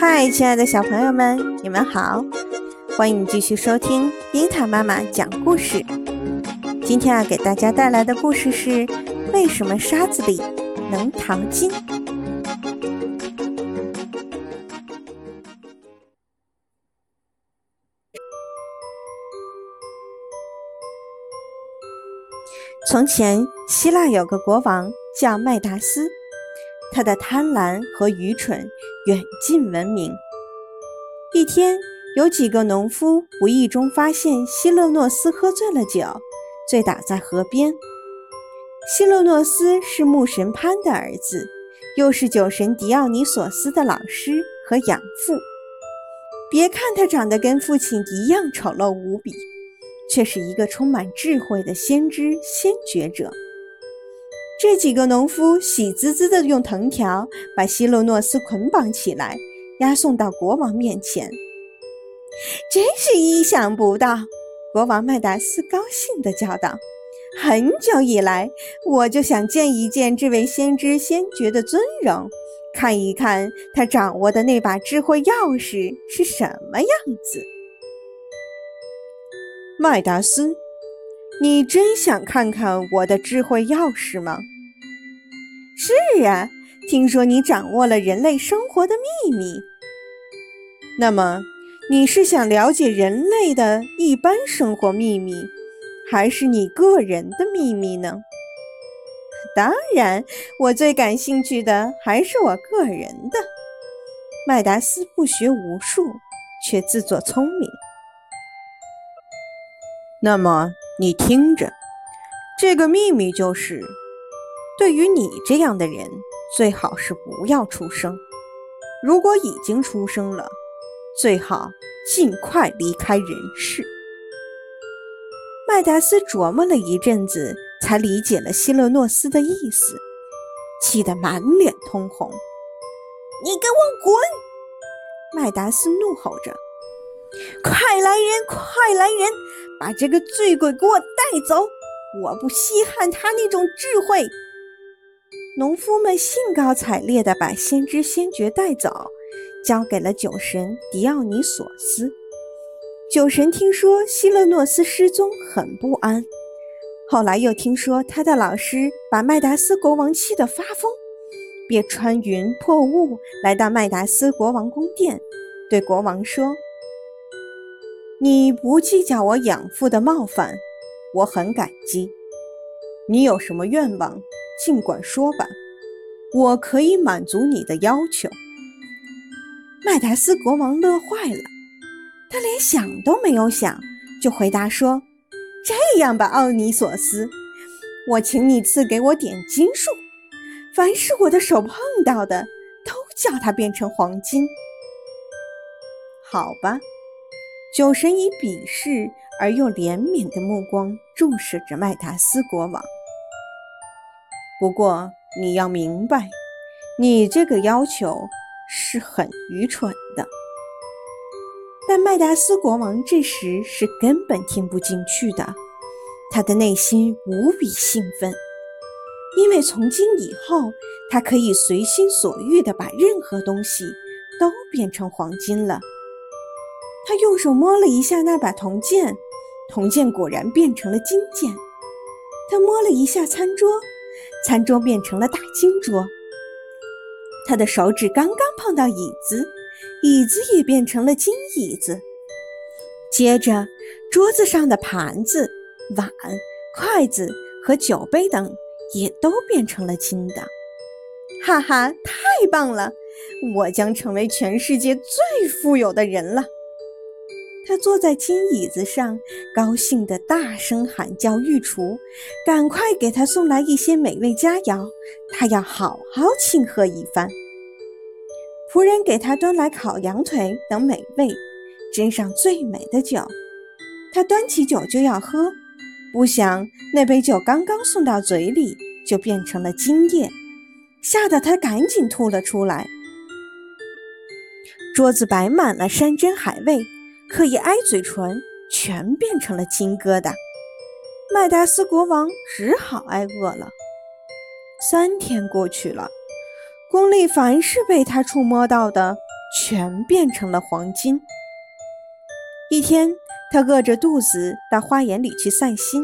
嗨，亲爱的小朋友们，你们好！欢迎继续收听樱桃妈妈讲故事。今天要给大家带来的故事是：为什么沙子里能淘金？从前，希腊有个国王叫麦达斯，他的贪婪和愚蠢远近闻名。一天，有几个农夫无意中发现希勒诺斯喝醉了酒，醉倒在河边。希勒诺斯是牧神潘的儿子，又是酒神狄奥尼索斯的老师和养父。别看他长得跟父亲一样丑陋无比。却是一个充满智慧的先知先觉者。这几个农夫喜滋滋地用藤条把希洛诺斯捆绑起来，押送到国王面前。真是意想不到！国王麦达斯高兴地叫道：“很久以来，我就想见一见这位先知先觉的尊容，看一看他掌握的那把智慧钥匙是什么样子。”麦达斯，你真想看看我的智慧钥匙吗？是啊，听说你掌握了人类生活的秘密。那么，你是想了解人类的一般生活秘密，还是你个人的秘密呢？当然，我最感兴趣的还是我个人的。麦达斯不学无术，却自作聪明。那么你听着，这个秘密就是：对于你这样的人，最好是不要出生；如果已经出生了，最好尽快离开人世。麦达斯琢磨了一阵子，才理解了希勒诺斯的意思，气得满脸通红。“你给我滚！”麦达斯怒吼着，“快来人，快来人！”把这个醉鬼给我带走！我不稀罕他那种智慧。农夫们兴高采烈地把先知先觉带走，交给了酒神狄奥尼索斯。酒神听说希勒诺斯失踪，很不安。后来又听说他的老师把麦达斯国王气得发疯，便穿云破雾来到麦达斯国王宫殿，对国王说。你不计较我养父的冒犯，我很感激。你有什么愿望，尽管说吧，我可以满足你的要求。麦达斯国王乐坏了，他连想都没有想，就回答说：“这样吧，奥尼索斯，我请你赐给我点金树，凡是我的手碰到的，都叫它变成黄金。”好吧。酒神以鄙视而又怜悯的目光注视着麦达斯国王。不过你要明白，你这个要求是很愚蠢的。但麦达斯国王这时是根本听不进去的，他的内心无比兴奋，因为从今以后，他可以随心所欲地把任何东西都变成黄金了。他用手摸了一下那把铜剑，铜剑果然变成了金剑。他摸了一下餐桌，餐桌变成了大金桌。他的手指刚刚碰到椅子，椅子也变成了金椅子。接着，桌子上的盘子、碗、筷子和酒杯等也都变成了金的。哈哈，太棒了！我将成为全世界最富有的人了。他坐在金椅子上，高兴地大声喊叫御厨：“赶快给他送来一些美味佳肴，他要好好庆贺一番。”仆人给他端来烤羊腿等美味，斟上最美的酒。他端起酒就要喝，不想那杯酒刚刚送到嘴里，就变成了金液，吓得他赶紧吐了出来。桌子摆满了山珍海味。可一挨嘴唇，全变成了金疙瘩。麦达斯国王只好挨饿了。三天过去了，宫里凡是被他触摸到的，全变成了黄金。一天，他饿着肚子到花园里去散心，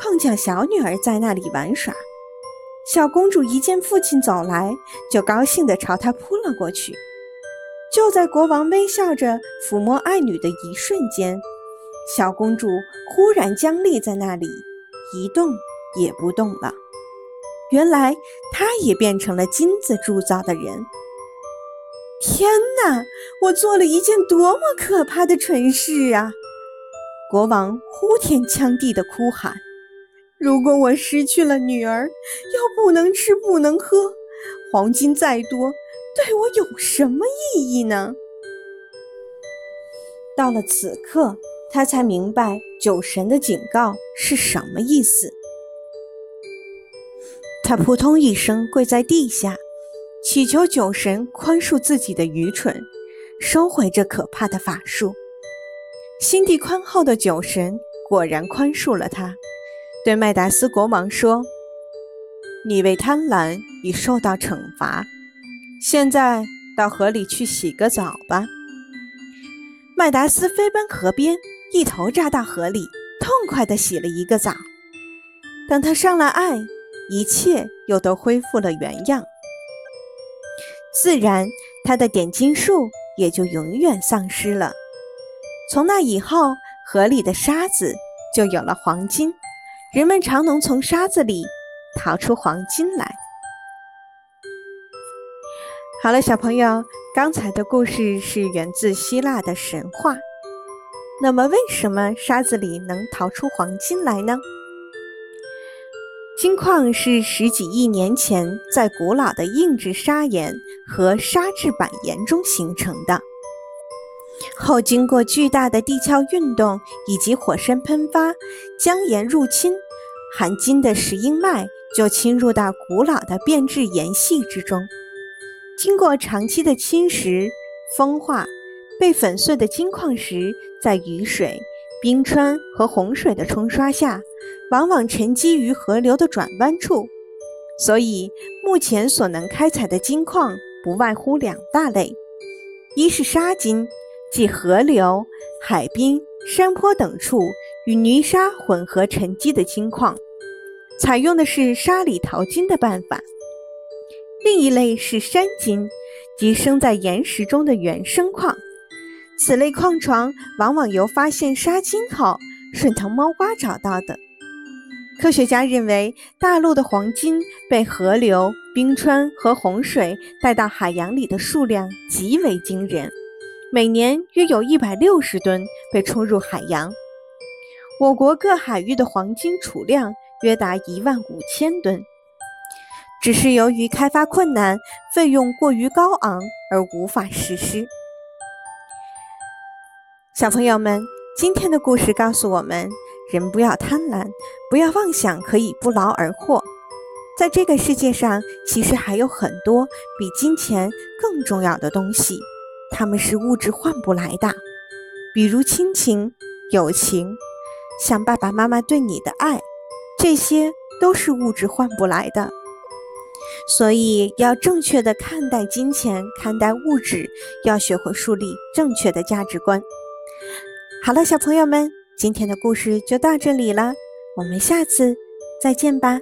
碰见小女儿在那里玩耍。小公主一见父亲走来，就高兴地朝他扑了过去。就在国王微笑着抚摸爱女的一瞬间，小公主忽然僵立在那里，一动也不动了。原来，她也变成了金子铸造的人。天哪！我做了一件多么可怕的蠢事啊！国王呼天抢地地哭喊。如果我失去了女儿，又不能吃不能喝，黄金再多，对我有什么意义呢？到了此刻，他才明白酒神的警告是什么意思。他扑通一声跪在地下，祈求酒神宽恕自己的愚蠢，收回这可怕的法术。心地宽厚的酒神果然宽恕了他。对麦达斯国王说：“你为贪婪已受到惩罚，现在到河里去洗个澡吧。”麦达斯飞奔河边，一头扎到河里，痛快地洗了一个澡。等他上了岸，一切又都恢复了原样，自然他的点金术也就永远丧失了。从那以后，河里的沙子就有了黄金。人们常能从沙子里淘出黄金来。好了，小朋友，刚才的故事是源自希腊的神话。那么，为什么沙子里能淘出黄金来呢？金矿是十几亿年前在古老的硬质砂岩和砂质板岩中形成的，后经过巨大的地壳运动以及火山喷发、浆岩入侵。含金的石英脉就侵入到古老的变质岩系之中，经过长期的侵蚀、风化，被粉碎的金矿石在雨水、冰川和洪水的冲刷下，往往沉积于河流的转弯处。所以，目前所能开采的金矿不外乎两大类：一是沙金，即河流、海滨、山坡等处。与泥沙混合沉积的金矿，采用的是沙里淘金的办法。另一类是山金，即生在岩石中的原生矿。此类矿床往往由发现沙金后顺藤摸瓜找到的。科学家认为，大陆的黄金被河流、冰川和洪水带到海洋里的数量极为惊人，每年约有一百六十吨被冲入海洋。我国各海域的黄金储量约达一万五千吨，只是由于开发困难、费用过于高昂而无法实施。小朋友们，今天的故事告诉我们：人不要贪婪，不要妄想可以不劳而获。在这个世界上，其实还有很多比金钱更重要的东西，它们是物质换不来的，比如亲情、友情。像爸爸妈妈对你的爱，这些都是物质换不来的，所以要正确的看待金钱，看待物质，要学会树立正确的价值观。好了，小朋友们，今天的故事就到这里了，我们下次再见吧。